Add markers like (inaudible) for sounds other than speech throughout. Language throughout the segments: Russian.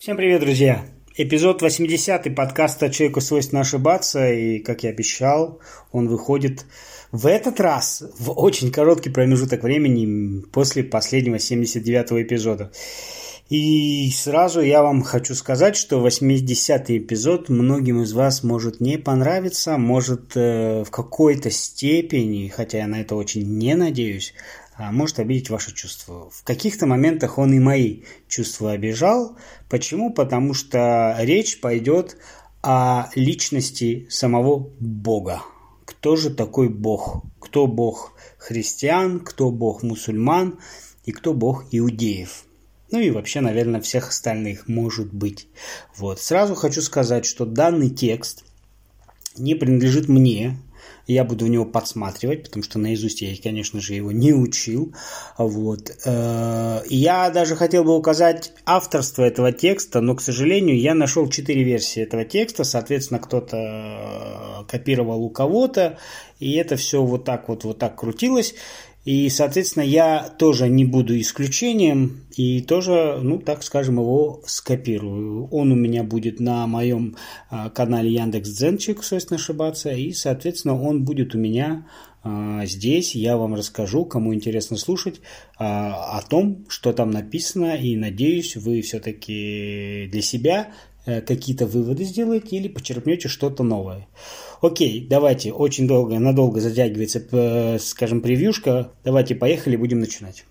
Всем привет, друзья! Эпизод 80 подкаста «Человеку свойственно ошибаться», и, как я обещал, он выходит в этот раз в очень короткий промежуток времени после последнего 79-го эпизода. И сразу я вам хочу сказать, что 80-й эпизод многим из вас может не понравиться, может э, в какой-то степени, хотя я на это очень не надеюсь, может обидеть ваши чувства. В каких-то моментах он и мои чувства обижал. Почему? Потому что речь пойдет о личности самого Бога. Кто же такой Бог? Кто Бог христиан, кто Бог мусульман и кто Бог иудеев? Ну и вообще, наверное, всех остальных может быть. Вот. Сразу хочу сказать, что данный текст не принадлежит мне, я буду в него подсматривать, потому что наизусть я, конечно же, его не учил. Вот. Э, я даже хотел бы указать авторство этого текста, но, к сожалению, я нашел четыре версии этого текста. Соответственно, кто-то копировал у кого-то, и это все вот так вот, вот так крутилось. И, соответственно, я тоже не буду исключением и тоже, ну, так скажем, его скопирую. Он у меня будет на моем а, канале Яндекс Дзенчик, свойственно ошибаться, и, соответственно, он будет у меня а, здесь. Я вам расскажу, кому интересно слушать, а, о том, что там написано, и надеюсь, вы все-таки для себя какие-то выводы сделаете или почерпнете что-то новое. Окей, давайте, очень долго, надолго затягивается, скажем, превьюшка. Давайте, поехали, будем начинать.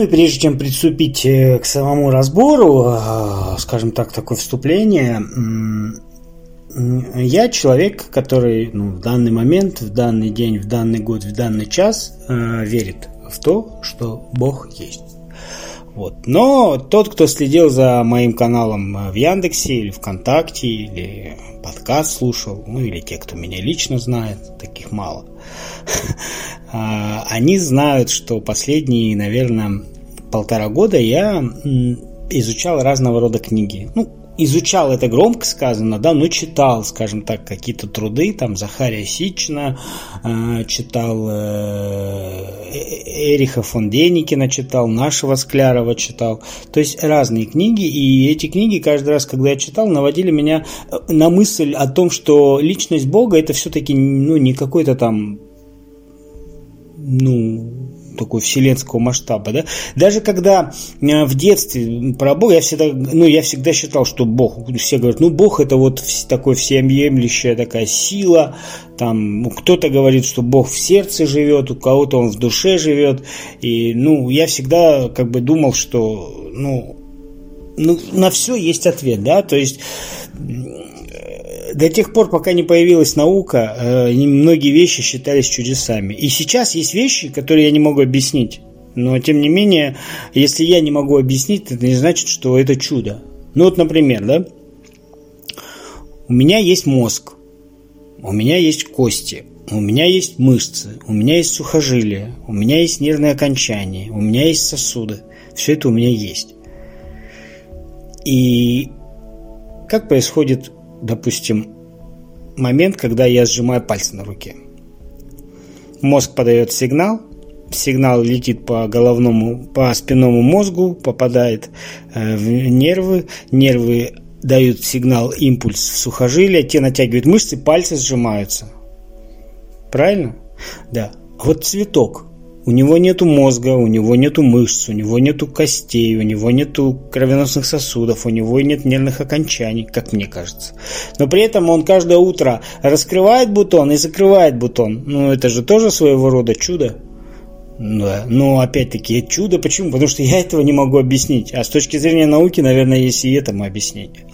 Ну и прежде чем приступить э, к самому разбору, э, скажем так, такое вступление, я человек, который ну, в данный момент, в данный день, в данный год, в данный час э, верит в то, что Бог есть. Вот. Но тот, кто следил за моим каналом в Яндексе или ВКонтакте, или подкаст слушал, ну или те, кто меня лично знает, таких мало, (laughs) а, они знают, что последние, наверное, полтора года я изучал разного рода книги. Ну, изучал это громко сказано, да, но читал, скажем так, какие-то труды, там Захария Сична, э, читал э, э, Эриха фон Деникина читал, нашего Склярова читал, то есть разные книги, и эти книги каждый раз, когда я читал, наводили меня э, на мысль о том, что личность Бога это все-таки ну, не какой-то там ну, такой вселенского масштаба, да. Даже когда э, в детстве про Бога я всегда, ну, я всегда считал, что Бог, все говорят, ну, Бог это вот такой всеобъемлющая такая сила, там, кто-то говорит, что Бог в сердце живет, у кого-то он в душе живет, и, ну, я всегда как бы думал, что, ну, ну, на все есть ответ, да, то есть до тех пор, пока не появилась наука, э, многие вещи считались чудесами. И сейчас есть вещи, которые я не могу объяснить. Но, тем не менее, если я не могу объяснить, это не значит, что это чудо. Ну вот, например, да, у меня есть мозг, у меня есть кости, у меня есть мышцы, у меня есть сухожилия, у меня есть нервные окончания, у меня есть сосуды. Все это у меня есть. И как происходит допустим, момент, когда я сжимаю пальцы на руке. Мозг подает сигнал, сигнал летит по головному, по спинному мозгу, попадает э, в нервы, нервы дают сигнал, импульс в сухожилия, те натягивают мышцы, пальцы сжимаются. Правильно? Да. Вот цветок. У него нету мозга, у него нету мышц, у него нету костей, у него нету кровеносных сосудов, у него нет нервных окончаний, как мне кажется. Но при этом он каждое утро раскрывает бутон и закрывает бутон. Ну, это же тоже своего рода чудо. Да, но опять-таки чудо. Почему? Потому что я этого не могу объяснить. А с точки зрения науки, наверное, есть и этому объяснение.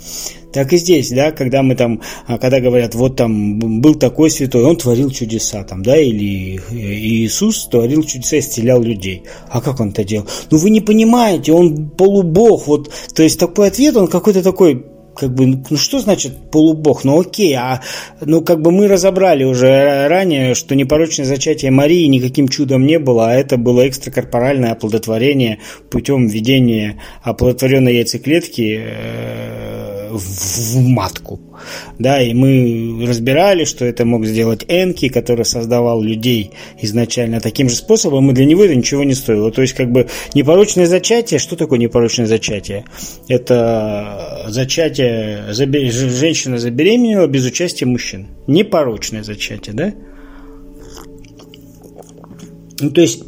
Так и здесь, да, когда мы там, а, когда говорят, вот там был такой святой, он творил чудеса там, да, или Иисус творил чудеса, исцелял людей. А как он это делал? Ну вы не понимаете, он полубог, вот, то есть такой ответ, он какой-то такой, как бы, ну что значит полубог? Ну окей, а ну как бы мы разобрали уже ранее, что непорочное зачатие Марии никаким чудом не было, а это было экстракорпоральное оплодотворение путем введения оплодотворенной яйцеклетки э, в матку. Да, и мы разбирали, что это мог сделать Энки, который создавал людей изначально таким же способом, и для него это ничего не стоило. То есть, как бы, непорочное зачатие, что такое непорочное зачатие? Это зачатие, женщина забеременела без участия мужчин. Непорочное зачатие, да? Ну, то есть,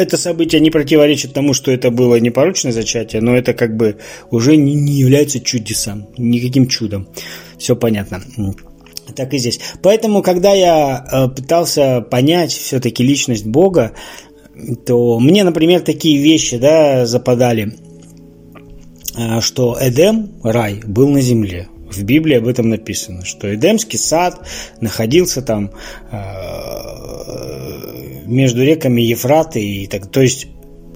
это событие не противоречит тому, что это было непорочное зачатие, но это как бы уже не, не является чудесом, никаким чудом. Все понятно. Так и здесь. Поэтому, когда я э, пытался понять все-таки личность Бога, то мне, например, такие вещи да, западали, э, что Эдем, рай, был на земле. В Библии об этом написано, что Эдемский сад находился там э, между реками Ефраты и так. То есть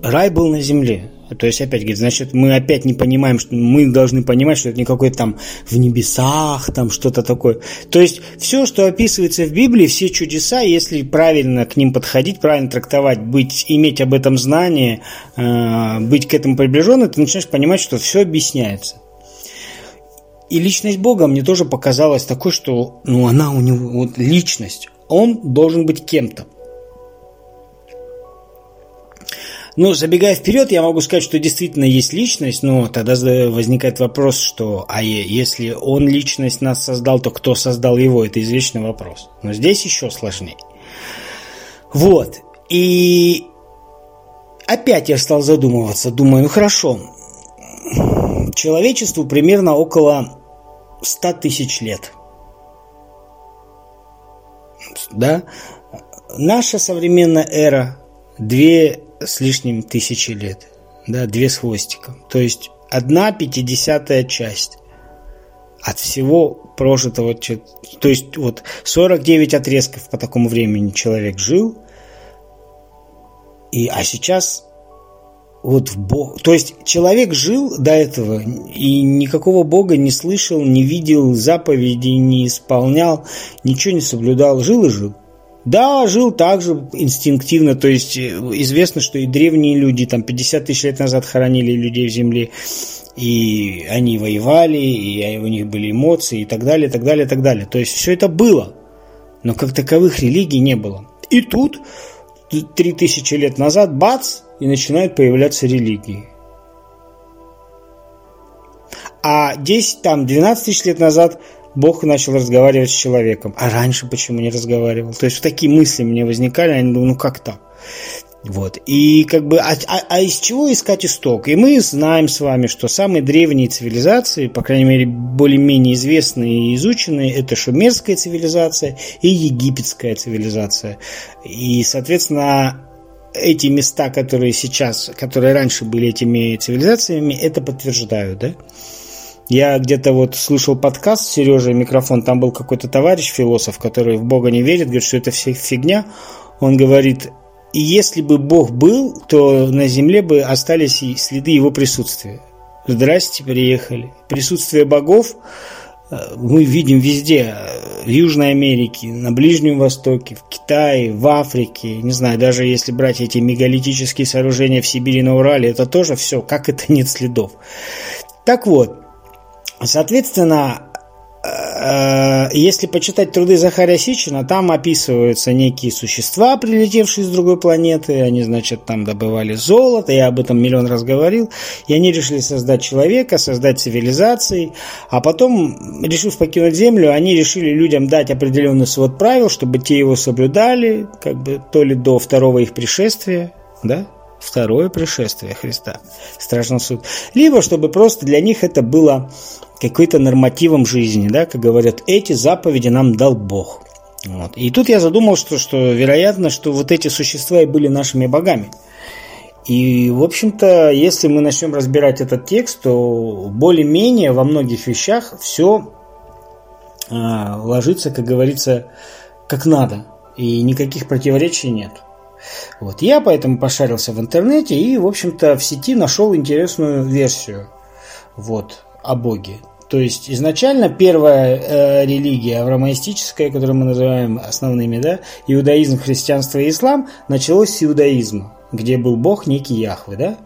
рай был на земле. То есть, опять говорит, значит, мы опять не понимаем, что мы должны понимать, что это не какой-то там в небесах, там что-то такое. То есть, все, что описывается в Библии, все чудеса, если правильно к ним подходить, правильно трактовать, быть, иметь об этом знание, э, быть к этому приближенным, ты начинаешь понимать, что все объясняется. И личность Бога мне тоже показалась такой, что ну, она у него, вот личность, он должен быть кем-то. Ну, забегая вперед, я могу сказать, что действительно есть личность, но тогда возникает вопрос, что а если он личность нас создал, то кто создал его? Это извечный вопрос. Но здесь еще сложнее. Вот. И опять я стал задумываться, думаю, ну хорошо, человечеству примерно около 100 тысяч лет. Да? Наша современная эра две с лишним тысячи лет. Да, две с хвостиком. То есть одна пятидесятая часть от всего прожитого. То есть вот 49 отрезков по такому времени человек жил. И, а сейчас вот в Бог. То есть человек жил до этого и никакого Бога не слышал, не видел заповедей, не исполнял, ничего не соблюдал, жил и жил. Да, жил также инстинктивно, то есть э, известно, что и древние люди, там 50 тысяч лет назад хоронили людей в земле, и они воевали, и у них были эмоции, и так далее, и так далее, и так далее. То есть все это было, но как таковых религий не было. И тут, 3000 лет назад, бац, и начинают появляться религии. А 10, там, 12 тысяч лет назад Бог начал разговаривать с человеком. А раньше почему не разговаривал? То есть такие мысли мне возникали, я думаю, ну как так? Вот. И как бы, а, а, а из чего искать исток? И мы знаем с вами, что самые древние цивилизации, по крайней мере, более-менее известные и изученные, это шумерская цивилизация и египетская цивилизация. И, соответственно, эти места, которые сейчас, которые раньше были этими цивилизациями, это подтверждают, да? Я где-то вот слушал подкаст Сережа микрофон, там был какой-то товарищ философ, который в Бога не верит, говорит, что это все фигня. Он говорит, и если бы Бог был, то на земле бы остались и следы его присутствия. Здрасте, приехали. Присутствие богов э, мы видим везде. В Южной Америке, на Ближнем Востоке, в Китае, в Африке. Не знаю, даже если брать эти мегалитические сооружения в Сибири, на Урале, это тоже все, как это нет следов. Так вот, Соответственно, э, если почитать труды Захария Сичина, там описываются некие существа, прилетевшие с другой планеты. Они, значит, там добывали золото. Я об этом миллион раз говорил. И они решили создать человека, создать цивилизации. А потом, решив покинуть Землю, они решили людям дать определенный свод правил, чтобы те его соблюдали, как бы то ли до второго их пришествия, да, второе пришествие Христа, страшный суд, либо чтобы просто для них это было какой-то нормативом жизни, да, как говорят, эти заповеди нам дал Бог. Вот. И тут я задумал, что, что вероятно, что вот эти существа и были нашими богами. И, в общем-то, если мы начнем разбирать этот текст, то более-менее во многих вещах все а, ложится, как говорится, как надо. И никаких противоречий нет. Вот. Я поэтому пошарился в интернете и, в общем-то, в сети нашел интересную версию вот, о Боге. То есть изначально первая э, религия авраамистическая, которую мы называем основными, да, иудаизм, христианство и ислам, началось с иудаизма, где был бог некий Яхвы, да.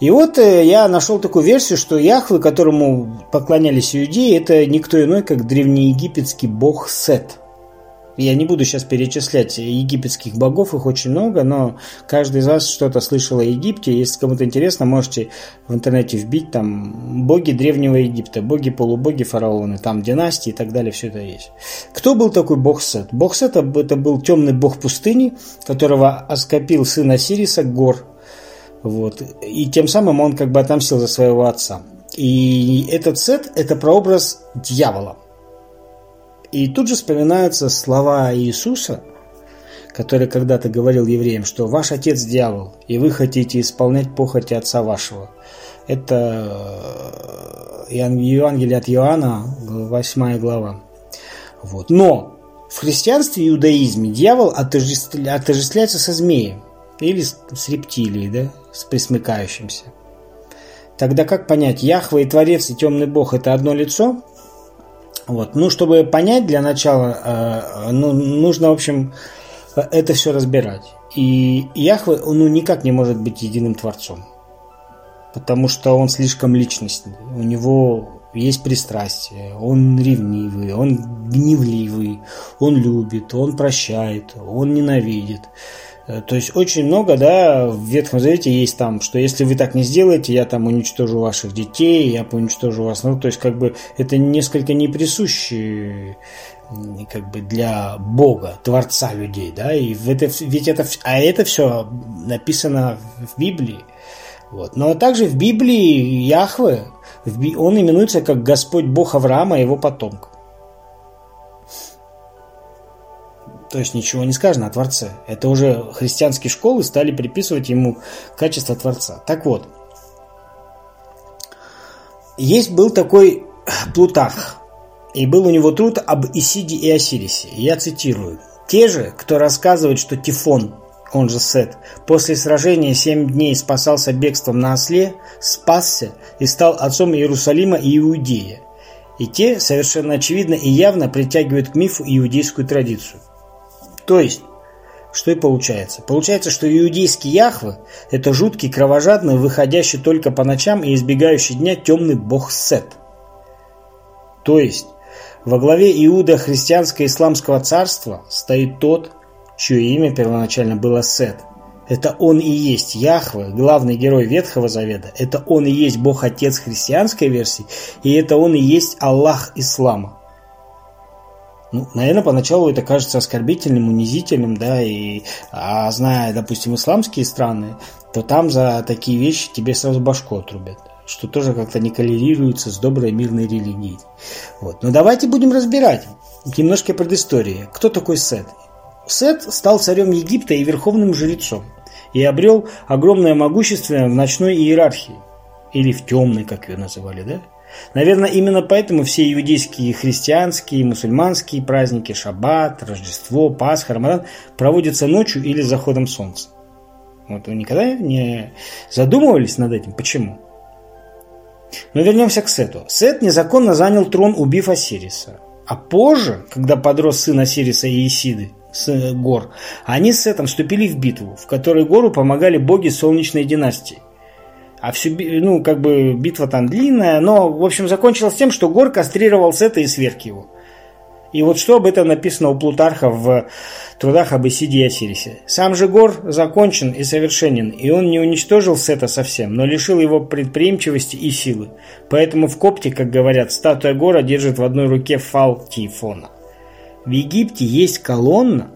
И вот э, я нашел такую версию, что Яхвы, которому поклонялись иудеи, это никто иной, как древнеегипетский бог Сет – я не буду сейчас перечислять египетских богов, их очень много, но каждый из вас что-то слышал о Египте. Если кому-то интересно, можете в интернете вбить там боги Древнего Египта, боги-полубоги, фараоны, там династии и так далее, все это есть. Кто был такой бог Сет? Бог Сет это был темный бог пустыни, которого оскопил сын Осириса Гор. Вот. И тем самым он как бы отомстил за своего отца. И этот Сет – это прообраз дьявола. И тут же вспоминаются слова Иисуса, который когда-то говорил евреям, что ваш отец дьявол, и вы хотите исполнять похоти отца вашего. Это э, Евангелие от Иоанна, 8 глава. Вот. Но в христианстве и иудаизме дьявол отождествляется со змеем или с рептилией, да, с присмыкающимся. Тогда как понять, Яхва и Творец и Темный Бог – это одно лицо – вот. Ну, чтобы понять для начала, э, ну, нужно, в общем, это все разбирать. И Яхве, ну, никак не может быть единым творцом. Потому что он слишком личностный. У него есть пристрастие, он ревнивый, он гневливый, он любит, он прощает, он ненавидит. Э, то есть очень много, да, в Ветхом Завете есть там, что если вы так не сделаете, я там уничтожу ваших детей, я уничтожу вас. Ну, то есть как бы это несколько не присуще как бы для Бога, Творца людей, да, и в это, ведь это, а это все написано в Библии. Вот. Но также в Библии Яхве, он именуется как Господь Бог Авраама и его потомков. То есть ничего не сказано о Творце. Это уже христианские школы стали приписывать ему качество Творца. Так вот, есть был такой Плутарх, и был у него труд об Исиде и Осирисе. Я цитирую. «Те же, кто рассказывает, что Тифон, он же Сет, после сражения семь дней спасался бегством на осле, спасся и стал отцом Иерусалима и Иудея. И те совершенно очевидно и явно притягивают к мифу иудейскую традицию. То есть, что и получается? Получается, что иудейский Яхве – это жуткий, кровожадный, выходящий только по ночам и избегающий дня темный бог Сет. То есть, во главе Иуда христианско-исламского царства стоит тот, чье имя первоначально было Сет. Это он и есть Яхве, главный герой Ветхого Завета. Это он и есть Бог-Отец христианской версии. И это он и есть Аллах Ислама. Ну, наверное, поначалу это кажется оскорбительным, унизительным, да, и а зная, допустим, исламские страны, то там за такие вещи тебе сразу башку отрубят что тоже как-то не коллерируется с доброй мирной религией. Вот. Но давайте будем разбирать немножко предыстории. Кто такой Сет? Сет стал царем Египта и верховным жрецом и обрел огромное могущество в ночной иерархии или в темной, как ее называли, да? Наверное, именно поэтому все иудейские, христианские, мусульманские праздники, шаббат, Рождество, Пасха, Рамадан проводятся ночью или заходом солнца. Вот вы никогда не задумывались над этим? Почему? Но вернемся к Сету. Сет незаконно занял трон, убив Осириса. А позже, когда подрос сын Осириса и Исиды, с э, гор, они с Сетом вступили в битву, в которой гору помогали боги солнечной династии – а всю, ну, как бы битва там длинная, но, в общем, закончилась тем, что Гор кастрировал Сета и сверг его. И вот что об этом написано у Плутарха в трудах об Исиде и Осирисе. Сам же Гор закончен и совершенен, и он не уничтожил Сета совсем, но лишил его предприимчивости и силы. Поэтому в Копте, как говорят, статуя Гора держит в одной руке фал Тифона. В Египте есть колонна,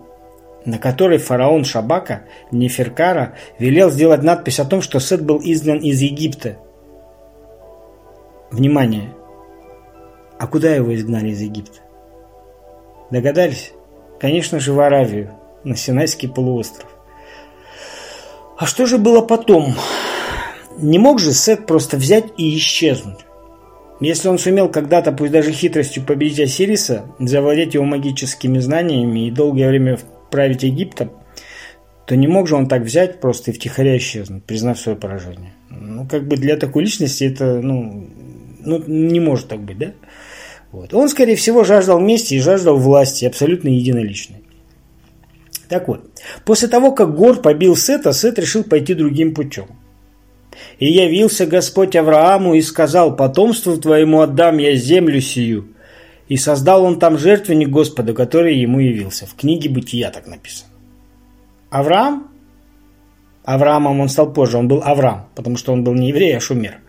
на которой фараон Шабака, Неферкара, велел сделать надпись о том, что Сет был изгнан из Египта. Внимание! А куда его изгнали из Египта? Догадались? Конечно же, в Аравию, на Синайский полуостров. А что же было потом? Не мог же Сет просто взять и исчезнуть? Если он сумел когда-то, пусть даже хитростью, победить Осириса, завладеть его магическими знаниями и долгое время править Египтом, то не мог же он так взять просто и втихаря исчезнуть, признав свое поражение. Ну, как бы для такой личности это, ну, Ну, не может так быть, да? Вот. Он, скорее всего, жаждал мести и жаждал власти, абсолютно единоличной. Так вот, после того, как Гор побил Сета, Сет решил пойти другим путем. «И явился Господь Аврааму и сказал, потомству твоему отдам я землю сию. И создал он там жертвенник Господа, который ему явился». В книге Бытия так написано. Авраам? Авраамом он стал позже, он был Авраам, потому что он был не еврей, а шумер.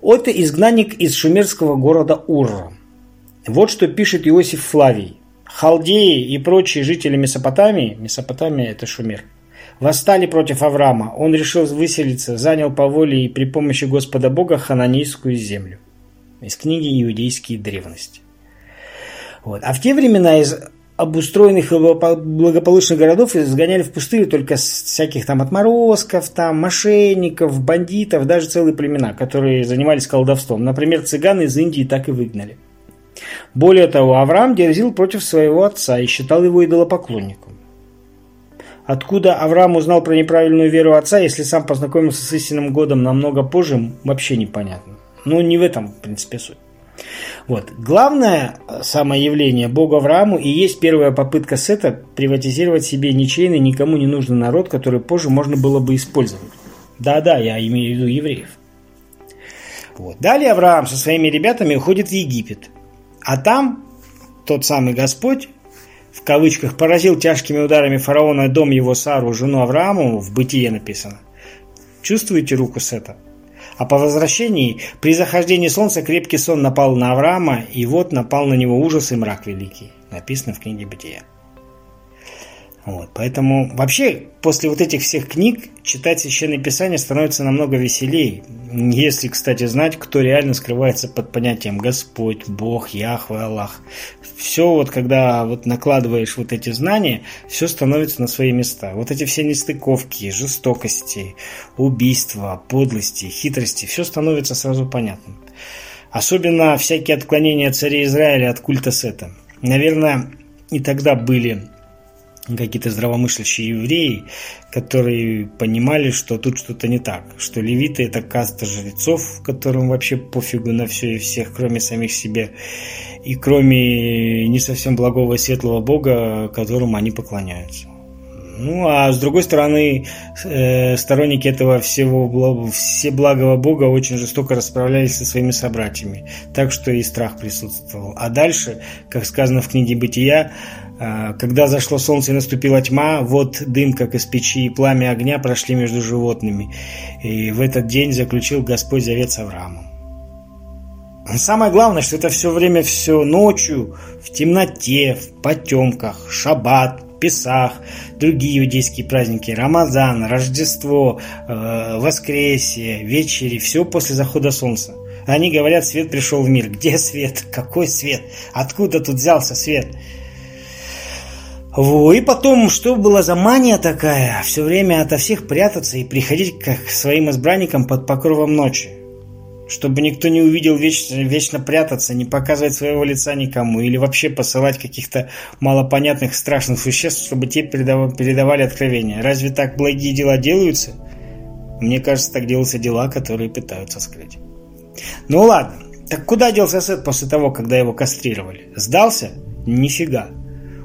Это изгнанник из шумерского города Урра. Вот что пишет Иосиф Флавий. Халдеи и прочие жители Месопотамии, Месопотамия это Шумер, восстали против Авраама. Он решил выселиться, занял по воле и при помощи Господа Бога хананейскую землю. Из книги «Иудейские древности». Вот. А в те времена из обустроенных и благополучных городов изгоняли в пустырь только всяких там отморозков, там мошенников, бандитов, даже целые племена, которые занимались колдовством. Например, цыган из Индии так и выгнали. Более того, Авраам дерзил против своего отца и считал его идолопоклонником. Откуда Авраам узнал про неправильную веру отца, если сам познакомился с истинным годом намного позже, вообще непонятно. Ну, не в этом, в принципе, суть. Вот. Главное самое явление Бога Аврааму и есть первая попытка Сета приватизировать себе ничейный, никому не нужный народ, который позже можно было бы использовать. Да-да, я имею в виду евреев. Вот. Далее Авраам со своими ребятами уходит в Египет. А там тот самый Господь, в кавычках, поразил тяжкими ударами фараона дом его Сару, жену Аврааму, в бытие написано. Чувствуете руку Сета? А по возвращении, при захождении солнца, крепкий сон напал на Авраама, и вот напал на него ужас и мрак великий. Написано в книге Бытия. Вот, поэтому вообще после вот этих всех книг читать Священное Писание становится намного веселее. Если, кстати, знать, кто реально скрывается под понятием Господь, Бог, Яхве, Аллах. Все вот, когда вот накладываешь вот эти знания, все становится на свои места. Вот эти все нестыковки, жестокости, убийства, подлости, хитрости, все становится сразу понятным. Особенно всякие отклонения царя Израиля от культа Сета. Наверное, и тогда были какие-то здравомыслящие евреи, которые понимали, что тут что-то не так, что левиты это каста жрецов, которым вообще пофигу на все и всех, кроме самих себя, и кроме не совсем благого и светлого бога, которому они поклоняются. Ну, а с другой стороны, э, сторонники этого всего все благого Бога очень жестоко расправлялись со своими собратьями, так что и страх присутствовал. А дальше, как сказано в книге Бытия, когда зашло солнце и наступила тьма, вот дым, как из печи, и пламя огня прошли между животными. И в этот день заключил Господь завет с Авраамом. Самое главное, что это все время все ночью, в темноте, в потемках, шаббат, Песах, другие иудейские праздники, Рамазан, Рождество, э, Воскресие, вечери, все после захода солнца. Они говорят, свет пришел в мир. Где свет? Какой свет? Откуда тут взялся свет? Во, и потом, что была за мания такая, все время ото всех прятаться и приходить к своим избранникам под покровом ночи. Чтобы никто не увидел вечно, вечно прятаться, не показывать своего лица никому, или вообще посылать каких-то малопонятных страшных существ, чтобы те передавали, передавали откровения. Разве так благие дела делаются? Мне кажется, так делаются дела, которые пытаются скрыть. Ну ладно, так куда делся Сет после того, когда его кастрировали? Сдался? Нифига.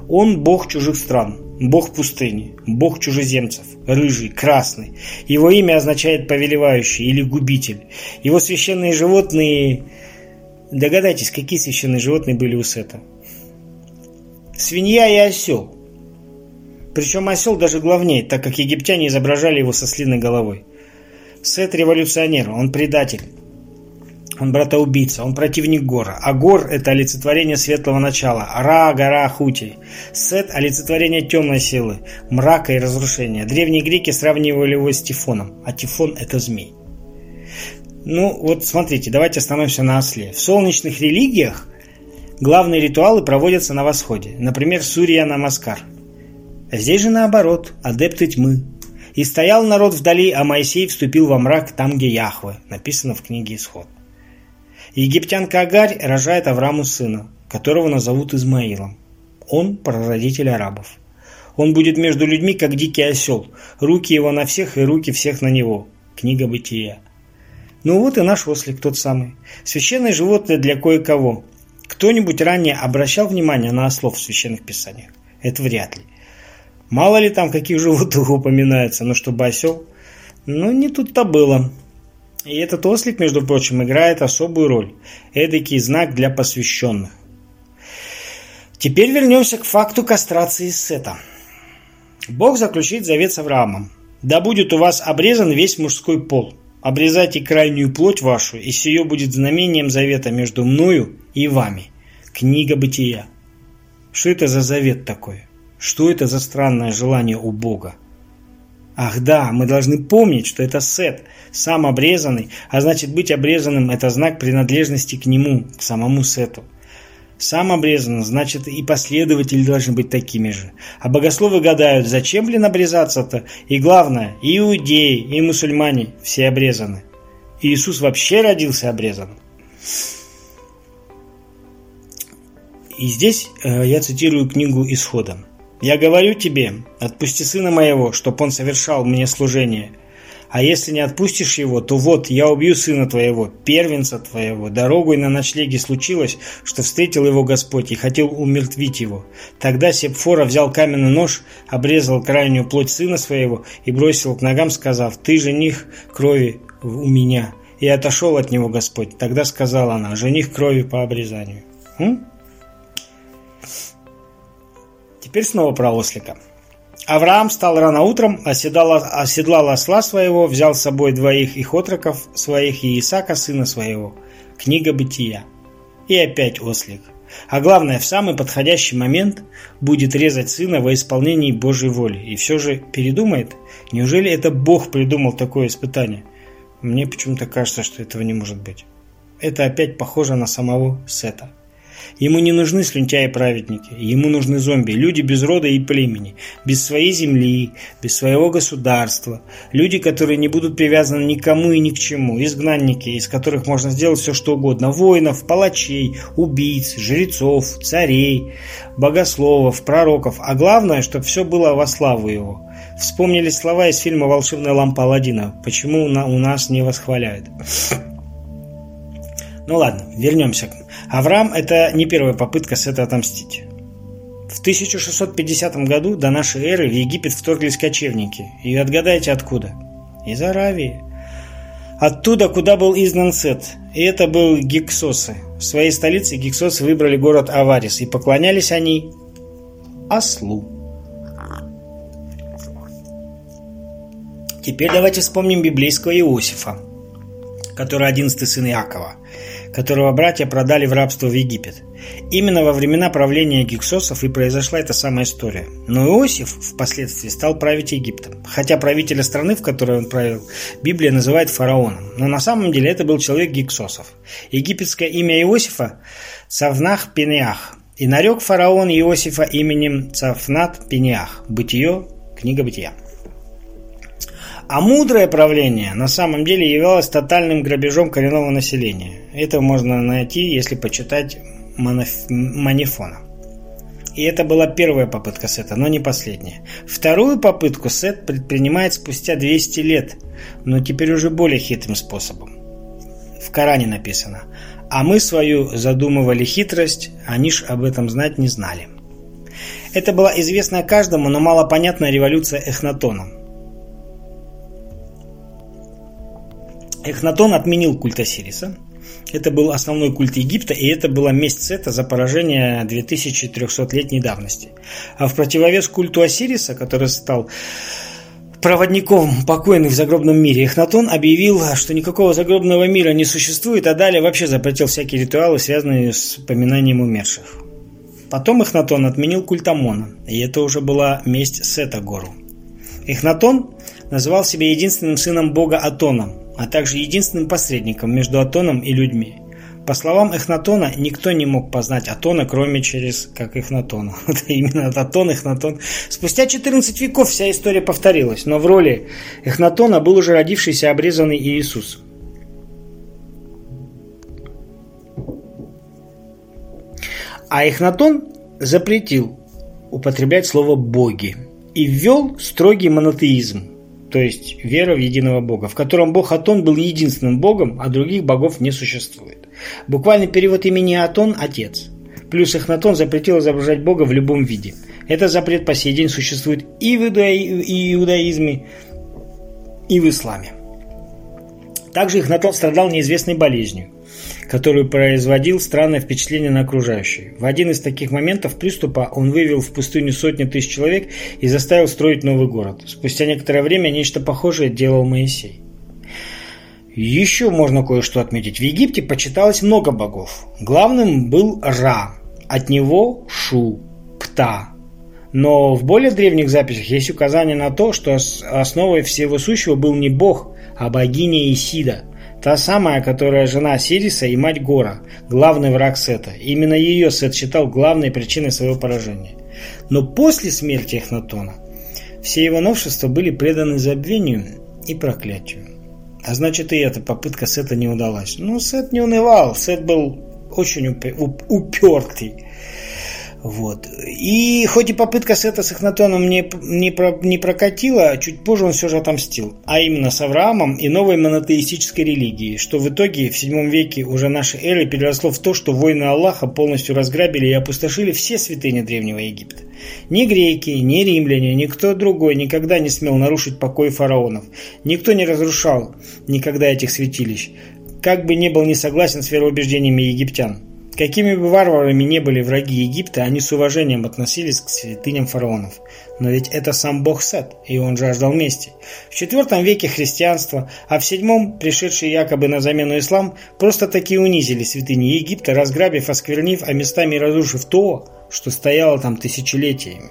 Он бог чужих стран, бог пустыни, бог чужеземцев, рыжий, красный. Его имя означает повелевающий или губитель. Его священные животные... Догадайтесь, какие священные животные были у Сета? Свинья и осел. Причем осел даже главнее, так как египтяне изображали его со слиной головой. Сет революционер, он предатель. Он брата-убийца, он противник Гора. А Гор – это олицетворение светлого начала. Ра, гора, хути. Сет – олицетворение темной силы, мрака и разрушения. Древние греки сравнивали его с Тифоном, а Тифон – это змей. Ну, вот смотрите, давайте остановимся на осле. В солнечных религиях главные ритуалы проводятся на восходе. Например, Сурья Намаскар. Здесь же наоборот, адепты тьмы. «И стоял народ вдали, а Моисей вступил во мрак там, где Яхве», написано в книге Исход. Египтянка Агарь рожает Аврааму сына, которого назовут Измаилом. Он прародитель арабов. Он будет между людьми, как дикий осел. Руки его на всех и руки всех на него. Книга Бытия. Ну вот и наш ослик тот самый. Священное животное для кое-кого. Кто-нибудь ранее обращал внимание на ослов в священных писаниях? Это вряд ли. Мало ли там каких животных упоминается, но чтобы осел... Ну, не тут-то было. И этот ослик, между прочим, играет особую роль. Эдакий знак для посвященных. Теперь вернемся к факту кастрации Сета. Бог заключит завет с Авраамом. «Да будет у вас обрезан весь мужской пол. Обрезайте крайнюю плоть вашу, и сие будет знамением завета между мною и вами». Книга Бытия. Что это за завет такой? Что это за странное желание у Бога? Ах да, мы должны помнить, что это Сет, сам обрезанный, а значит быть обрезанным – это знак принадлежности к нему, к самому Сету. Сам обрезан, значит и последователи должны быть такими же. А богословы гадают, зачем, блин, обрезаться-то? И главное, и иудеи, и мусульмане все обрезаны. И Иисус вообще родился обрезанным. И здесь э, я цитирую книгу Исхода. «Я говорю тебе, отпусти сына моего, чтоб он совершал мне служение. А если не отпустишь его, то вот, я убью сына твоего, первенца твоего. Дорогой на ночлеге случилось, что встретил его Господь и хотел умертвить его. Тогда Сепфора взял каменный нож, обрезал крайнюю плоть сына своего и бросил к ногам, сказав, «Ты жених крови у меня». И отошел от него Господь. Тогда сказала она, «Жених крови по обрезанию». М? Теперь снова про ослика. Авраам встал рано утром, оседал, оседлал осла своего, взял с собой двоих их отроков своих и Исака, сына своего. Книга Бытия. И опять ослик. А главное, в самый подходящий момент будет резать сына во исполнении Божьей воли. И все же передумает. Неужели это Бог придумал такое испытание? Мне почему-то кажется, что этого не может быть. Это опять похоже на самого Сета. Ему не нужны слюнтяи-праведники, ему нужны зомби, люди без рода и племени, без своей земли, без своего государства, люди, которые не будут привязаны никому и ни к чему, изгнанники, из которых можно сделать все что угодно, воинов, палачей, убийц, жрецов, царей, богословов, пророков, а главное, чтобы все было во славу его. Вспомнили слова из фильма «Волшебная лампа Аладдина». Почему у нас не восхваляют? Ну ладно, вернемся. Авраам – это не первая попытка Сета отомстить. В 1650 году до нашей эры в Египет вторглись кочевники. И отгадайте откуда? Из Аравии. Оттуда, куда был изгнан Сет. И это был Гиксосы. В своей столице Гиксосы выбрали город Аварис. И поклонялись они ослу. Теперь давайте вспомним библейского Иосифа, который одиннадцатый сын Иакова – которого братья продали в рабство в Египет. Именно во времена правления гиксосов и произошла эта самая история. Но Иосиф впоследствии стал править Египтом. Хотя правителя страны, в которой он правил, Библия называет фараоном. Но на самом деле это был человек гиксосов. Египетское имя Иосифа – Цавнах Пенеах. И нарек фараон Иосифа именем Цафнат Пенеах. Бытие, книга Бытия. А мудрое правление на самом деле являлось тотальным грабежом коренного населения. Это можно найти, если почитать Манифона. И это была первая попытка Сета, но не последняя. Вторую попытку Сет предпринимает спустя 200 лет, но теперь уже более хитрым способом. В Коране написано «А мы свою задумывали хитрость, они ж об этом знать не знали». Это была известная каждому, но малопонятная революция Эхнатона – Эхнатон отменил культ Осириса. Это был основной культ Египта, и это была месть Сета за поражение 2300-летней давности. А в противовес культу Осириса, который стал проводником покойных в загробном мире, Эхнатон объявил, что никакого загробного мира не существует, а далее вообще запретил всякие ритуалы, связанные с поминанием умерших. Потом Эхнатон отменил культ Амона, и это уже была месть Сета Гору. Эхнатон называл себя единственным сыном бога Атона, а также единственным посредником между Атоном и людьми. По словам Эхнатона, никто не мог познать Атона, кроме через, как Эхнатона. (laughs) Это именно Атон, Эхнатон. Спустя 14 веков вся история повторилась, но в роли Эхнатона был уже родившийся обрезанный Иисус. А Эхнатон запретил употреблять слово «боги» и ввел строгий монотеизм – то есть вера в единого Бога, в котором Бог Атон был единственным Богом, а других богов не существует. Буквальный перевод имени Атон – Отец. Плюс Эхнатон запретил изображать Бога в любом виде. Этот запрет по сей день существует и в иудаизме, и в исламе. Также Эхнатон страдал неизвестной болезнью которую производил странное впечатление на окружающих. В один из таких моментов приступа он вывел в пустыню сотни тысяч человек и заставил строить новый город. Спустя некоторое время нечто похожее делал Моисей. Еще можно кое-что отметить. В Египте почиталось много богов. Главным был Ра, от него Шу, Пта. Но в более древних записях есть указание на то, что основой всего сущего был не бог, а богиня Исида – Та самая, которая жена Сириса и мать Гора, главный враг Сета. Именно ее Сет считал главной причиной своего поражения. Но после смерти Эхнатона все его новшества были преданы забвению и проклятию. А значит и эта попытка Сета не удалась. Но Сет не унывал, Сет был очень упертый. Вот. И хоть и попытка Сета с Эхнатоном не, не, про, не прокатила, чуть позже он все же отомстил. А именно с Авраамом и новой монотеистической религией, что в итоге в 7 веке уже нашей эры переросло в то, что воины Аллаха полностью разграбили и опустошили все святыни Древнего Египта. Ни греки, ни римляне, никто другой никогда не смел нарушить покой фараонов. Никто не разрушал никогда этих святилищ, как бы не был не согласен с вероубеждениями египтян. Какими бы варварами не были враги Египта, они с уважением относились к святыням фараонов. Но ведь это сам бог Сет, и он жаждал мести. В IV веке христианство, а в VII пришедший якобы на замену ислам, просто таки унизили святыни Египта, разграбив, осквернив, а местами разрушив то, что стояло там тысячелетиями.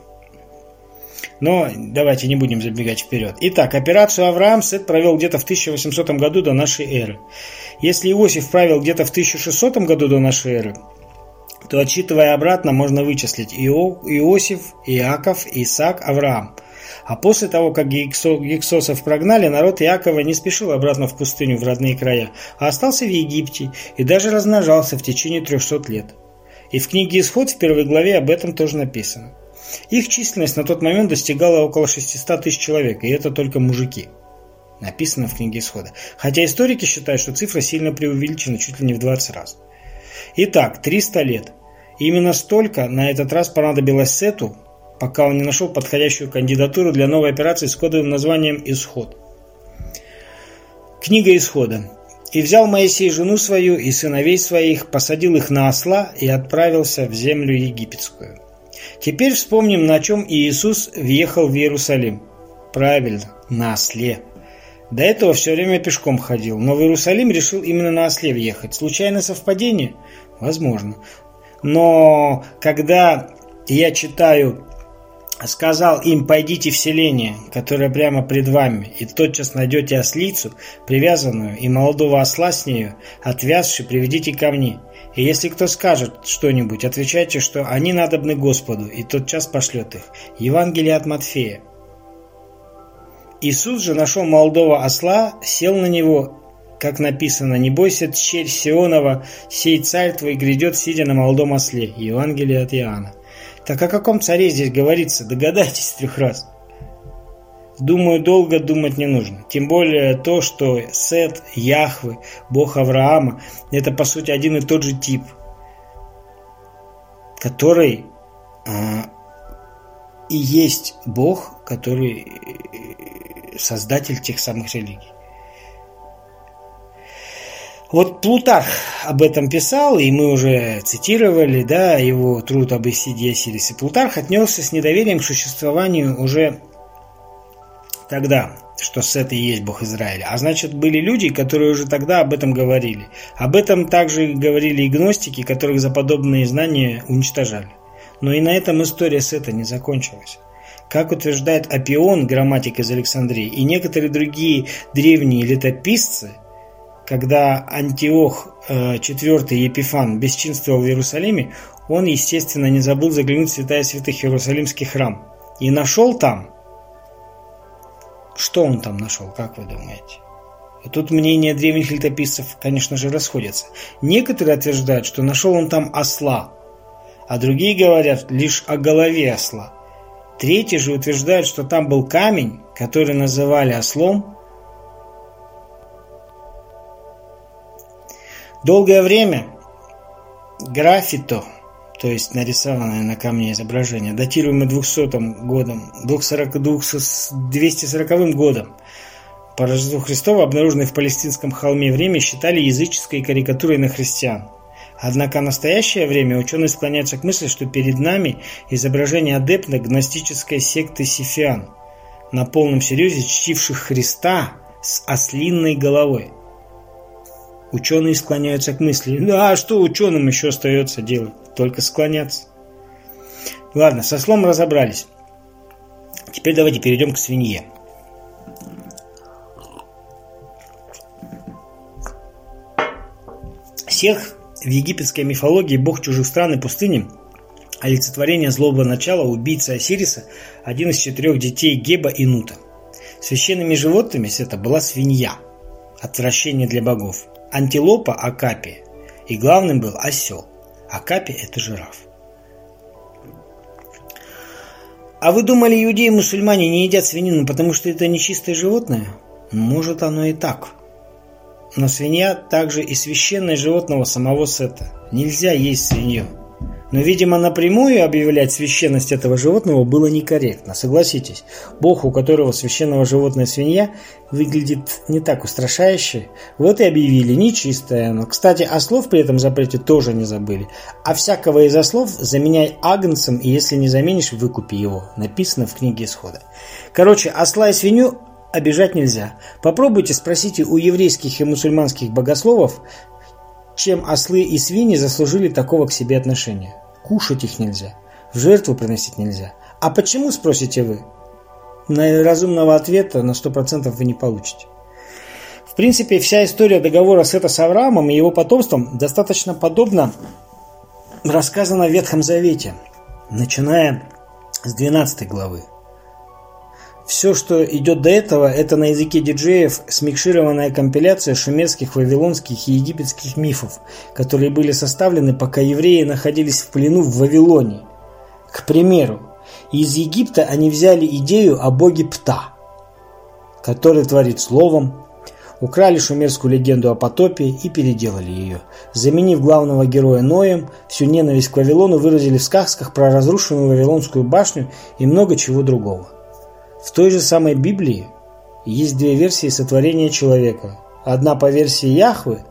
Но давайте не будем забегать вперед. Итак, операцию Авраам Сет провел где-то в 1800 году до нашей эры. Если Иосиф правил где-то в 1600 году до нашей эры, то отсчитывая обратно, можно вычислить Ио, Иосиф, Иаков, Исаак, Авраам. А после того, как гексосов прогнали, народ Иакова не спешил обратно в пустыню в родные края, а остался в Египте и даже размножался в течение 300 лет. И в книге «Исход» в первой главе об этом тоже написано. Их численность на тот момент достигала около 600 тысяч человек, и это только мужики. Написано в книге Исхода. Хотя историки считают, что цифра сильно преувеличена чуть ли не в 20 раз. Итак, 300 лет. именно столько на этот раз понадобилось Сету, пока он не нашел подходящую кандидатуру для новой операции с кодовым названием «Исход». Книга Исхода. «И взял Моисей жену свою и сыновей своих, посадил их на осла и отправился в землю египетскую». Теперь вспомним, на чем Иисус въехал в Иерусалим. Правильно, на осле. До этого все время пешком ходил, но в Иерусалим решил именно на осле въехать. Случайное совпадение? Возможно. Но когда я читаю сказал им, пойдите в селение, которое прямо пред вами, и тотчас найдете ослицу, привязанную, и молодого осла с нею, отвязши, приведите ко мне. И если кто скажет что-нибудь, отвечайте, что они надобны Господу, и тот час пошлет их. Евангелие от Матфея. Иисус же нашел молодого осла, сел на него, как написано, «Не бойся, черь Сионова, сей царь твой грядет, сидя на молодом осле». Евангелие от Иоанна. Так о каком царе здесь говорится? Догадайтесь трех раз. Думаю, долго думать не нужно. Тем более то, что Сет, Яхвы, Бог Авраама – это по сути один и тот же тип, который а, и есть Бог, который э, создатель тех самых религий. Вот Плутарх об этом писал, и мы уже цитировали да, его труд об Исиде Осирисе. Плутарх отнесся с недоверием к существованию уже тогда, что Сет и есть Бог Израиля. А значит, были люди, которые уже тогда об этом говорили. Об этом также говорили и гностики, которых за подобные знания уничтожали. Но и на этом история Сета не закончилась. Как утверждает Апион, грамматик из Александрии, и некоторые другие древние летописцы – когда Антиох IV э, Епифан бесчинствовал в Иерусалиме, он, естественно, не забыл заглянуть в святая святых Иерусалимский храм. И нашел там... Что он там нашел, как вы думаете? И тут мнения древних летописцев, конечно же, расходятся. Некоторые утверждают, что нашел он там осла, а другие говорят лишь о голове осла. Третьи же утверждают, что там был камень, который называли ослом. Долгое время граффито, то есть нарисованное на камне изображение, датируемое 200 годом, 240, 240 годом, по Рождеству Христова, обнаруженное в палестинском холме время, считали языческой карикатурой на христиан. Однако в настоящее время ученые склоняются к мысли, что перед нами изображение адепта гностической секты Сифиан, на полном серьезе чтивших Христа с ослинной головой. Ученые склоняются к мысли, да, а что ученым еще остается делать? Только склоняться. Ладно, со слом разобрались. Теперь давайте перейдем к свинье. Всех в египетской мифологии бог чужих стран и пустыни – олицетворение злого начала, убийца Осириса, один из четырех детей Геба и Нута. Священными животными это была свинья – отвращение для богов, антилопа – Акапи, и главным был осел. Акапи – это жираф. А вы думали, иудеи и мусульмане не едят свинину, потому что это нечистое животное? Может, оно и так – но свинья также и священное животного самого Сета. Нельзя есть свинью. Но, видимо, напрямую объявлять священность этого животного было некорректно. Согласитесь, бог, у которого священного животное свинья, выглядит не так устрашающе. Вот и объявили нечистое оно. Кстати, ослов при этом запрете тоже не забыли. А всякого из ослов заменяй агнцем, и если не заменишь, выкупи его. Написано в книге Исхода. Короче, осла и свинью обижать нельзя. Попробуйте спросите у еврейских и мусульманских богословов, чем ослы и свиньи заслужили такого к себе отношения. Кушать их нельзя, в жертву приносить нельзя. А почему, спросите вы? На разумного ответа на 100% вы не получите. В принципе, вся история договора Сета с Авраамом и его потомством достаточно подобно рассказана в Ветхом Завете, начиная с 12 главы. Все, что идет до этого, это на языке диджеев смикшированная компиляция шумерских, вавилонских и египетских мифов, которые были составлены, пока евреи находились в плену в Вавилоне. К примеру, из Египта они взяли идею о боге Пта, который творит словом, украли шумерскую легенду о потопе и переделали ее. Заменив главного героя Ноем, всю ненависть к Вавилону выразили в сказках про разрушенную Вавилонскую башню и много чего другого. В той же самой Библии есть две версии сотворения человека. Одна по версии Яхвы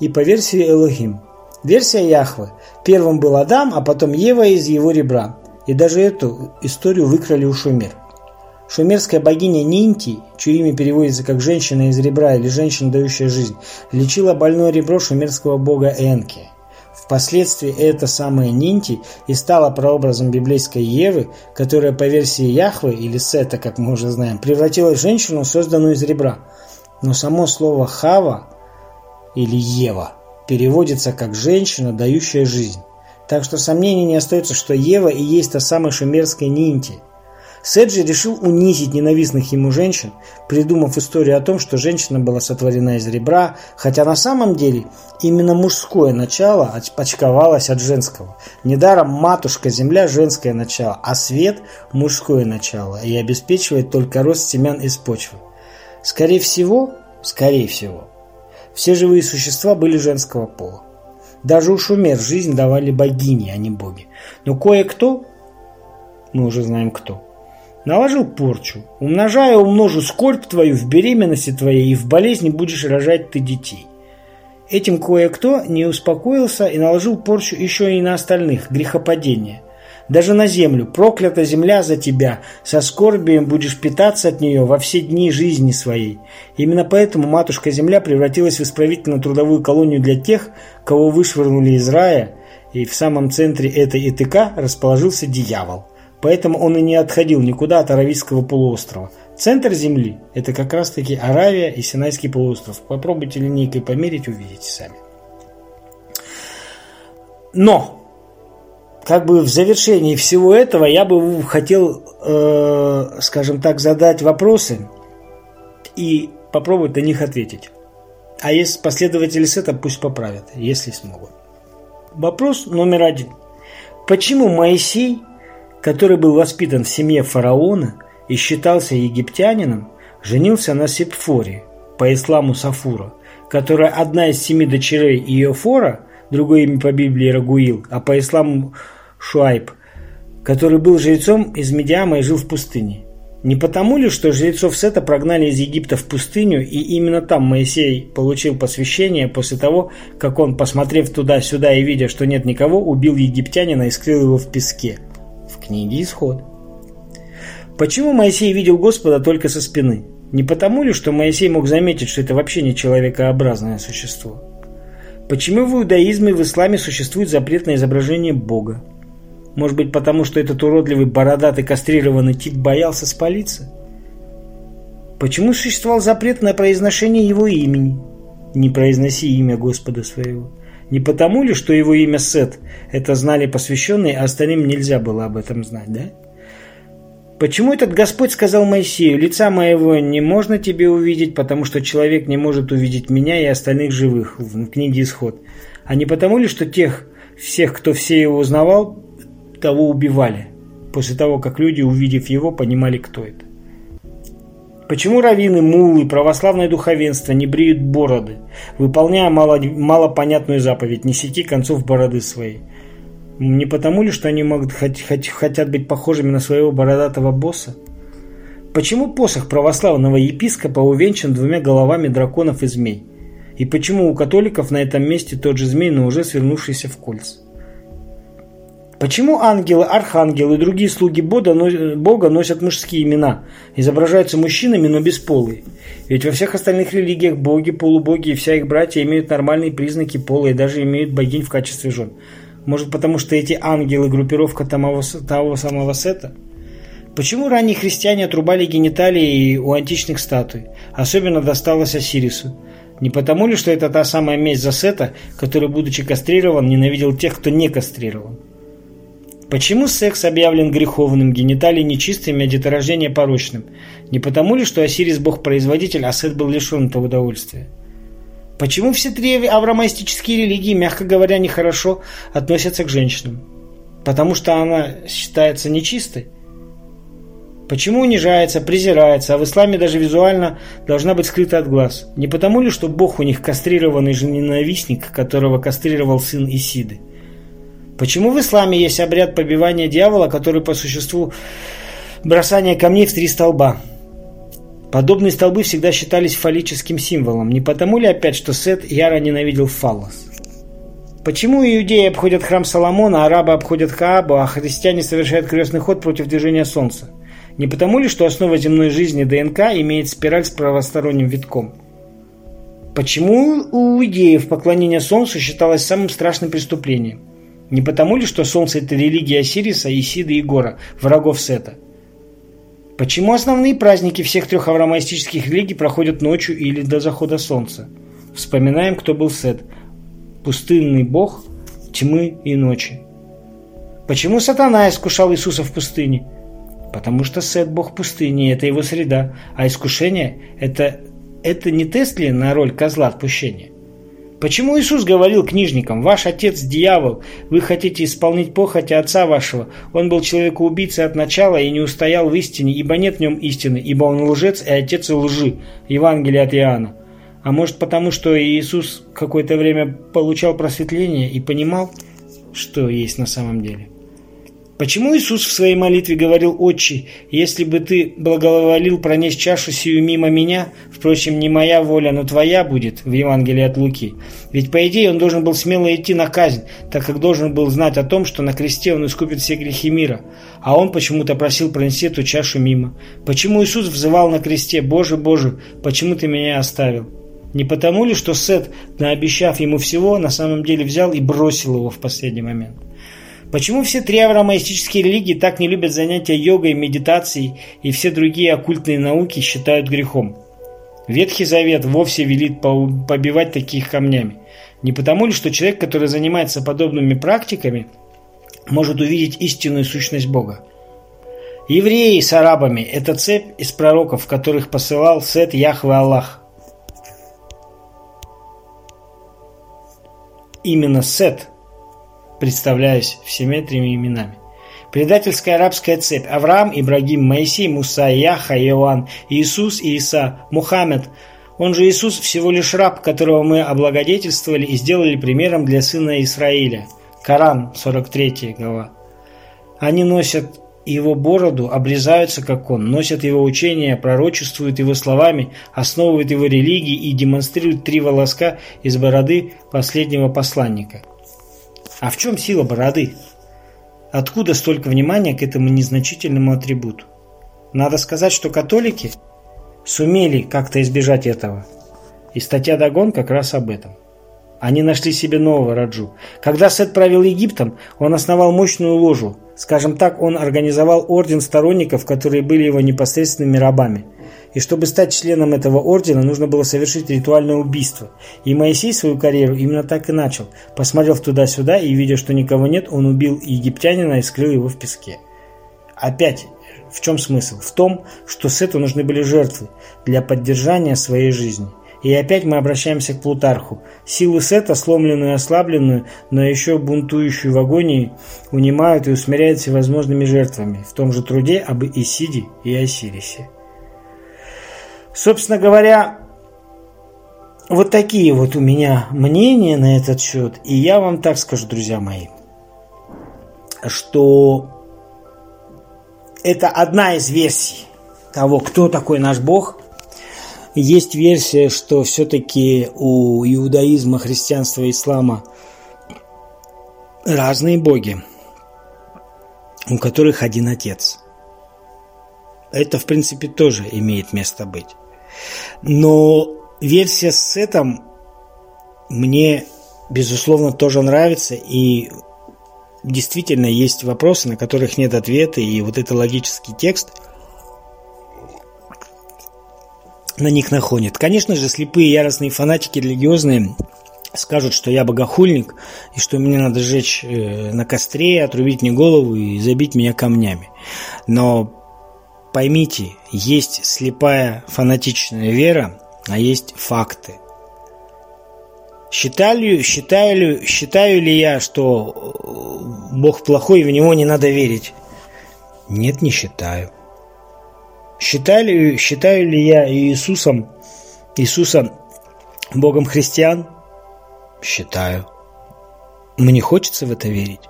и по версии Элохим. Версия Яхвы. Первым был Адам, а потом Ева из его ребра. И даже эту историю выкрали у Шумер. Шумерская богиня Нинти, чье имя переводится как «женщина из ребра» или «женщина, дающая жизнь», лечила больное ребро шумерского бога Энки. Впоследствии эта самая Нинти и стала прообразом библейской Евы, которая по версии Яхвы, или Сета, как мы уже знаем, превратилась в женщину, созданную из ребра. Но само слово «хава» или «ева» переводится как «женщина, дающая жизнь». Так что сомнений не остается, что Ева и есть та самая шумерская Нинти – Седжи решил унизить ненавистных ему женщин, придумав историю о том, что женщина была сотворена из ребра, хотя на самом деле именно мужское начало очковалось от женского. Недаром матушка Земля – женское начало, а свет – мужское начало и обеспечивает только рост семян из почвы. Скорее всего, скорее всего, все живые существа были женского пола. Даже у шумер жизнь давали богини, а не боги. Но кое-кто, мы уже знаем кто – наложил порчу. Умножая, умножу скорбь твою в беременности твоей, и в болезни будешь рожать ты детей. Этим кое-кто не успокоился и наложил порчу еще и на остальных, грехопадение. Даже на землю, проклята земля за тебя, со скорбием будешь питаться от нее во все дни жизни своей. Именно поэтому матушка-земля превратилась в исправительно-трудовую колонию для тех, кого вышвырнули из рая, и в самом центре этой ИТК расположился дьявол. Поэтому он и не отходил никуда от Аравийского полуострова. Центр Земли – это как раз-таки Аравия и Синайский полуостров. Попробуйте линейкой померить, увидите сами. Но, как бы в завершении всего этого я бы хотел, э, скажем так, задать вопросы и попробовать на них ответить. А если последователи сета, пусть поправят, если смогут. Вопрос номер один. Почему Моисей который был воспитан в семье фараона и считался египтянином, женился на Сепфоре, по исламу Сафура, которая одна из семи дочерей Иофора, другое имя по Библии Рагуил, а по исламу Шуайб, который был жрецом из Медиама и жил в пустыне. Не потому ли, что жрецов Сета прогнали из Египта в пустыню, и именно там Моисей получил посвящение после того, как он, посмотрев туда-сюда и видя, что нет никого, убил египтянина и скрыл его в песке? В книге Исход. Почему Моисей видел Господа только со спины? Не потому ли, что Моисей мог заметить, что это вообще не человекообразное существо? Почему в иудаизме и в исламе существует запрет на изображение Бога? Может быть, потому что этот уродливый бородатый кастрированный тип боялся спалиться? Почему существовал запрет на произношение его имени? Не произноси имя Господа своего. Не потому ли, что его имя Сет, это знали посвященные, а остальным нельзя было об этом знать, да? Почему этот Господь сказал Моисею, лица моего не можно тебе увидеть, потому что человек не может увидеть меня и остальных живых в книге Исход? А не потому ли, что тех, всех, кто все его узнавал, того убивали, после того, как люди, увидев его, понимали, кто это. Почему раввины, мулы, православное духовенство не бреют бороды, выполняя мало, малопонятную заповедь «не сети концов бороды своей»? Не потому ли, что они могут, хот, хот, хотят быть похожими на своего бородатого босса? Почему посох православного епископа увенчан двумя головами драконов и змей? И почему у католиков на этом месте тот же змей, но уже свернувшийся в кольца? Почему ангелы, архангелы и другие слуги Бога носят мужские имена, изображаются мужчинами, но бесполые? Ведь во всех остальных религиях боги, полубоги и вся их братья имеют нормальные признаки пола и даже имеют богинь в качестве жен. Может потому, что эти ангелы – группировка того, того самого Сета? Почему ранние христиане отрубали гениталии у античных статуй? Особенно досталось Осирису. Не потому ли, что это та самая месть за Сета, который, будучи кастрирован, ненавидел тех, кто не кастрирован? Почему секс объявлен греховным, гениталии нечистыми, а деторождение порочным? Не потому ли, что Осирис бог-производитель, а Сет был лишен этого удовольствия? Почему все три авраамистические религии, мягко говоря, нехорошо относятся к женщинам? Потому что она считается нечистой? Почему унижается, презирается, а в исламе даже визуально должна быть скрыта от глаз? Не потому ли, что Бог у них кастрированный же ненавистник, которого кастрировал сын Исиды? Почему в исламе есть обряд побивания дьявола, который по существу бросание камней в три столба? Подобные столбы всегда считались фаллическим символом. Не потому ли опять, что Сет яро ненавидел фаллос? Почему иудеи обходят храм Соломона, арабы обходят Хаабу, а христиане совершают крестный ход против движения Солнца? Не потому ли, что основа земной жизни ДНК имеет спираль с правосторонним витком? Почему у иудеев поклонение Солнцу считалось самым страшным преступлением? Не потому ли, что Солнце – это религия Осириса, Исиды и Гора, врагов Сета? Почему основные праздники всех трех авраамистических религий проходят ночью или до захода Солнца? Вспоминаем, кто был Сет. Пустынный бог тьмы и ночи. Почему сатана искушал Иисуса в пустыне? Потому что Сет – бог пустыни, это его среда, а искушение – это, это не тест ли на роль козла отпущения? Почему Иисус говорил книжникам, «Ваш отец – дьявол, вы хотите исполнить похоти отца вашего? Он был человекоубийцей от начала и не устоял в истине, ибо нет в нем истины, ибо он лжец и отец лжи». Евангелие от Иоанна. А может потому, что Иисус какое-то время получал просветление и понимал, что есть на самом деле? Почему Иисус в своей молитве говорил «Отче, если бы ты благоволил пронести чашу сию мимо меня, впрочем, не моя воля, но твоя будет» в Евангелии от Луки? Ведь, по идее, он должен был смело идти на казнь, так как должен был знать о том, что на кресте он искупит все грехи мира. А он почему-то просил пронести эту чашу мимо. Почему Иисус взывал на кресте «Боже, Боже, почему ты меня оставил?» Не потому ли, что Сет, наобещав ему всего, на самом деле взял и бросил его в последний момент? Почему все три авраамистические религии так не любят занятия йогой, медитацией и все другие оккультные науки считают грехом? Ветхий Завет вовсе велит побивать таких камнями. Не потому ли, что человек, который занимается подобными практиками, может увидеть истинную сущность Бога? Евреи с арабами – это цепь из пророков, которых посылал Сет Яхве Аллах. Именно Сет представляясь всеми тремя именами. Предательская арабская цепь. Авраам, Ибрагим, Моисей, Муса, Яха, Иоанн, Иисус, Иса, Мухаммед. Он же Иисус всего лишь раб, которого мы облагодетельствовали и сделали примером для сына Израиля. Коран, 43 глава. Они носят его бороду, обрезаются, как он, носят его учения, пророчествуют его словами, основывают его религии и демонстрируют три волоска из бороды последнего посланника. А в чем сила бороды? Откуда столько внимания к этому незначительному атрибуту? Надо сказать, что католики сумели как-то избежать этого. И статья Дагон как раз об этом. Они нашли себе нового Раджу. Когда Сет правил Египтом, он основал мощную ложу. Скажем так, он организовал орден сторонников, которые были его непосредственными рабами. И чтобы стать членом этого ордена, нужно было совершить ритуальное убийство. И Моисей свою карьеру именно так и начал. Посмотрев туда-сюда и видя, что никого нет, он убил египтянина и скрыл его в песке. Опять, в чем смысл? В том, что Сету нужны были жертвы для поддержания своей жизни. И опять мы обращаемся к Плутарху. Силу Сета, сломленную и ослабленную, но еще бунтующую в агонии, унимают и усмиряют всевозможными жертвами, в том же труде об Исиде и Осирисе. Собственно говоря, вот такие вот у меня мнения на этот счет. И я вам так скажу, друзья мои, что это одна из версий того, кто такой наш Бог – есть версия, что все-таки у иудаизма, христианства ислама разные боги, у которых один отец. Это, в принципе, тоже имеет место быть. Но версия с этим мне, безусловно, тоже нравится. И действительно есть вопросы, на которых нет ответа. И вот это логический текст – на них находит. Конечно же, слепые яростные фанатики религиозные скажут, что я богохульник, и что меня надо сжечь э, на костре, отрубить мне голову и забить меня камнями. Но поймите, есть слепая фанатичная вера, а есть факты. Считаю, считаю, считаю ли я, что э, Бог плохой и в него не надо верить? Нет, не считаю. Считали, считаю ли я Иисусом, Иисуса Богом христиан? Считаю. Мне хочется в это верить.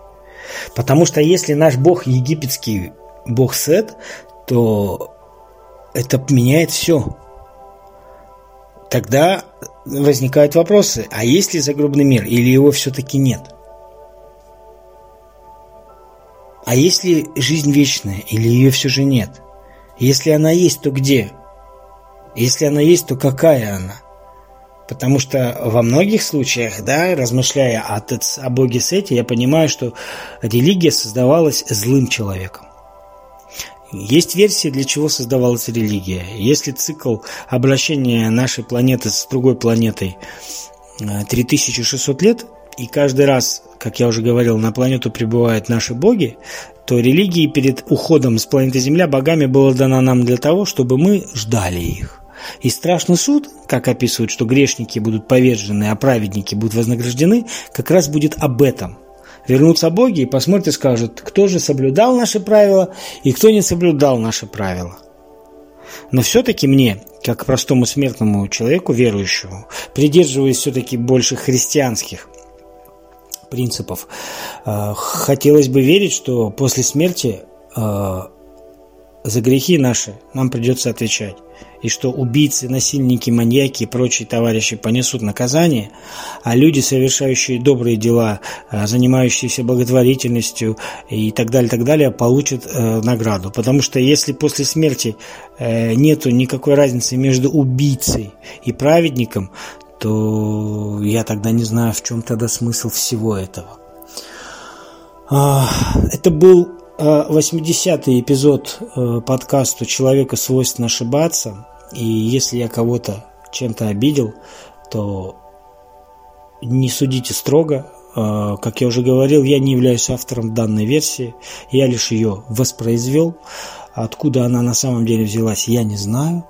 Потому что если наш Бог египетский Бог Сет, то это меняет все. Тогда возникают вопросы, а есть ли загробный мир или его все-таки нет? А есть ли жизнь вечная или ее все же нет? Если она есть, то где? Если она есть, то какая она? Потому что во многих случаях, да, размышляя о, о боге Сете, я понимаю, что религия создавалась злым человеком. Есть версии, для чего создавалась религия. Если цикл обращения нашей планеты с другой планетой 3600 э, лет, и каждый раз, как я уже говорил, на планету прибывают наши боги, то религии перед уходом с планеты Земля богами было дано нам для того, чтобы мы ждали их. И страшный суд, как описывают, что грешники будут повержены, а праведники будут вознаграждены, как раз будет об этом. Вернутся боги и посмотрят и скажут, кто же соблюдал наши правила и кто не соблюдал наши правила. Но все-таки мне, как простому смертному человеку, верующему, придерживаясь все-таки больше христианских принципов. Э, хотелось бы верить, что после смерти э, за грехи наши нам придется отвечать. И что убийцы, насильники, маньяки и прочие товарищи понесут наказание, а люди, совершающие добрые дела, э, занимающиеся благотворительностью и так далее, так далее, получат э, награду. Потому что если после смерти э, нету никакой разницы между убийцей и праведником, то я тогда не знаю, в чем тогда смысл всего этого. А, это был 80-й а, эпизод э, подкаста «Человека свойственно ошибаться». И если я кого-то чем-то обидел, то не судите строго. А, как я уже говорил, я не являюсь автором данной версии, я лишь ее воспроизвел. Откуда она на самом деле взялась, я не знаю.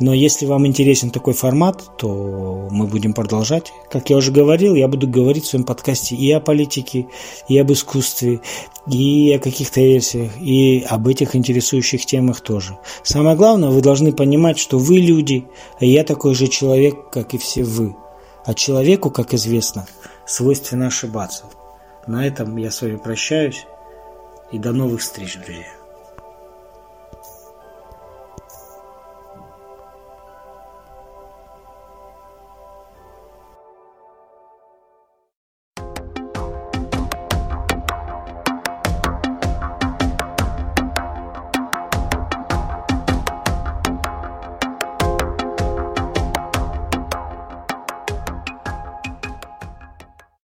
Но если вам интересен такой формат, то мы будем продолжать. Как я уже говорил, я буду говорить в своем подкасте и о политике, и об искусстве, и о каких-то версиях, и об этих интересующих темах тоже. Самое главное, вы должны понимать, что вы люди, а я такой же человек, как и все вы. А человеку, как известно, свойственно ошибаться. На этом я с вами прощаюсь и до новых встреч, друзья.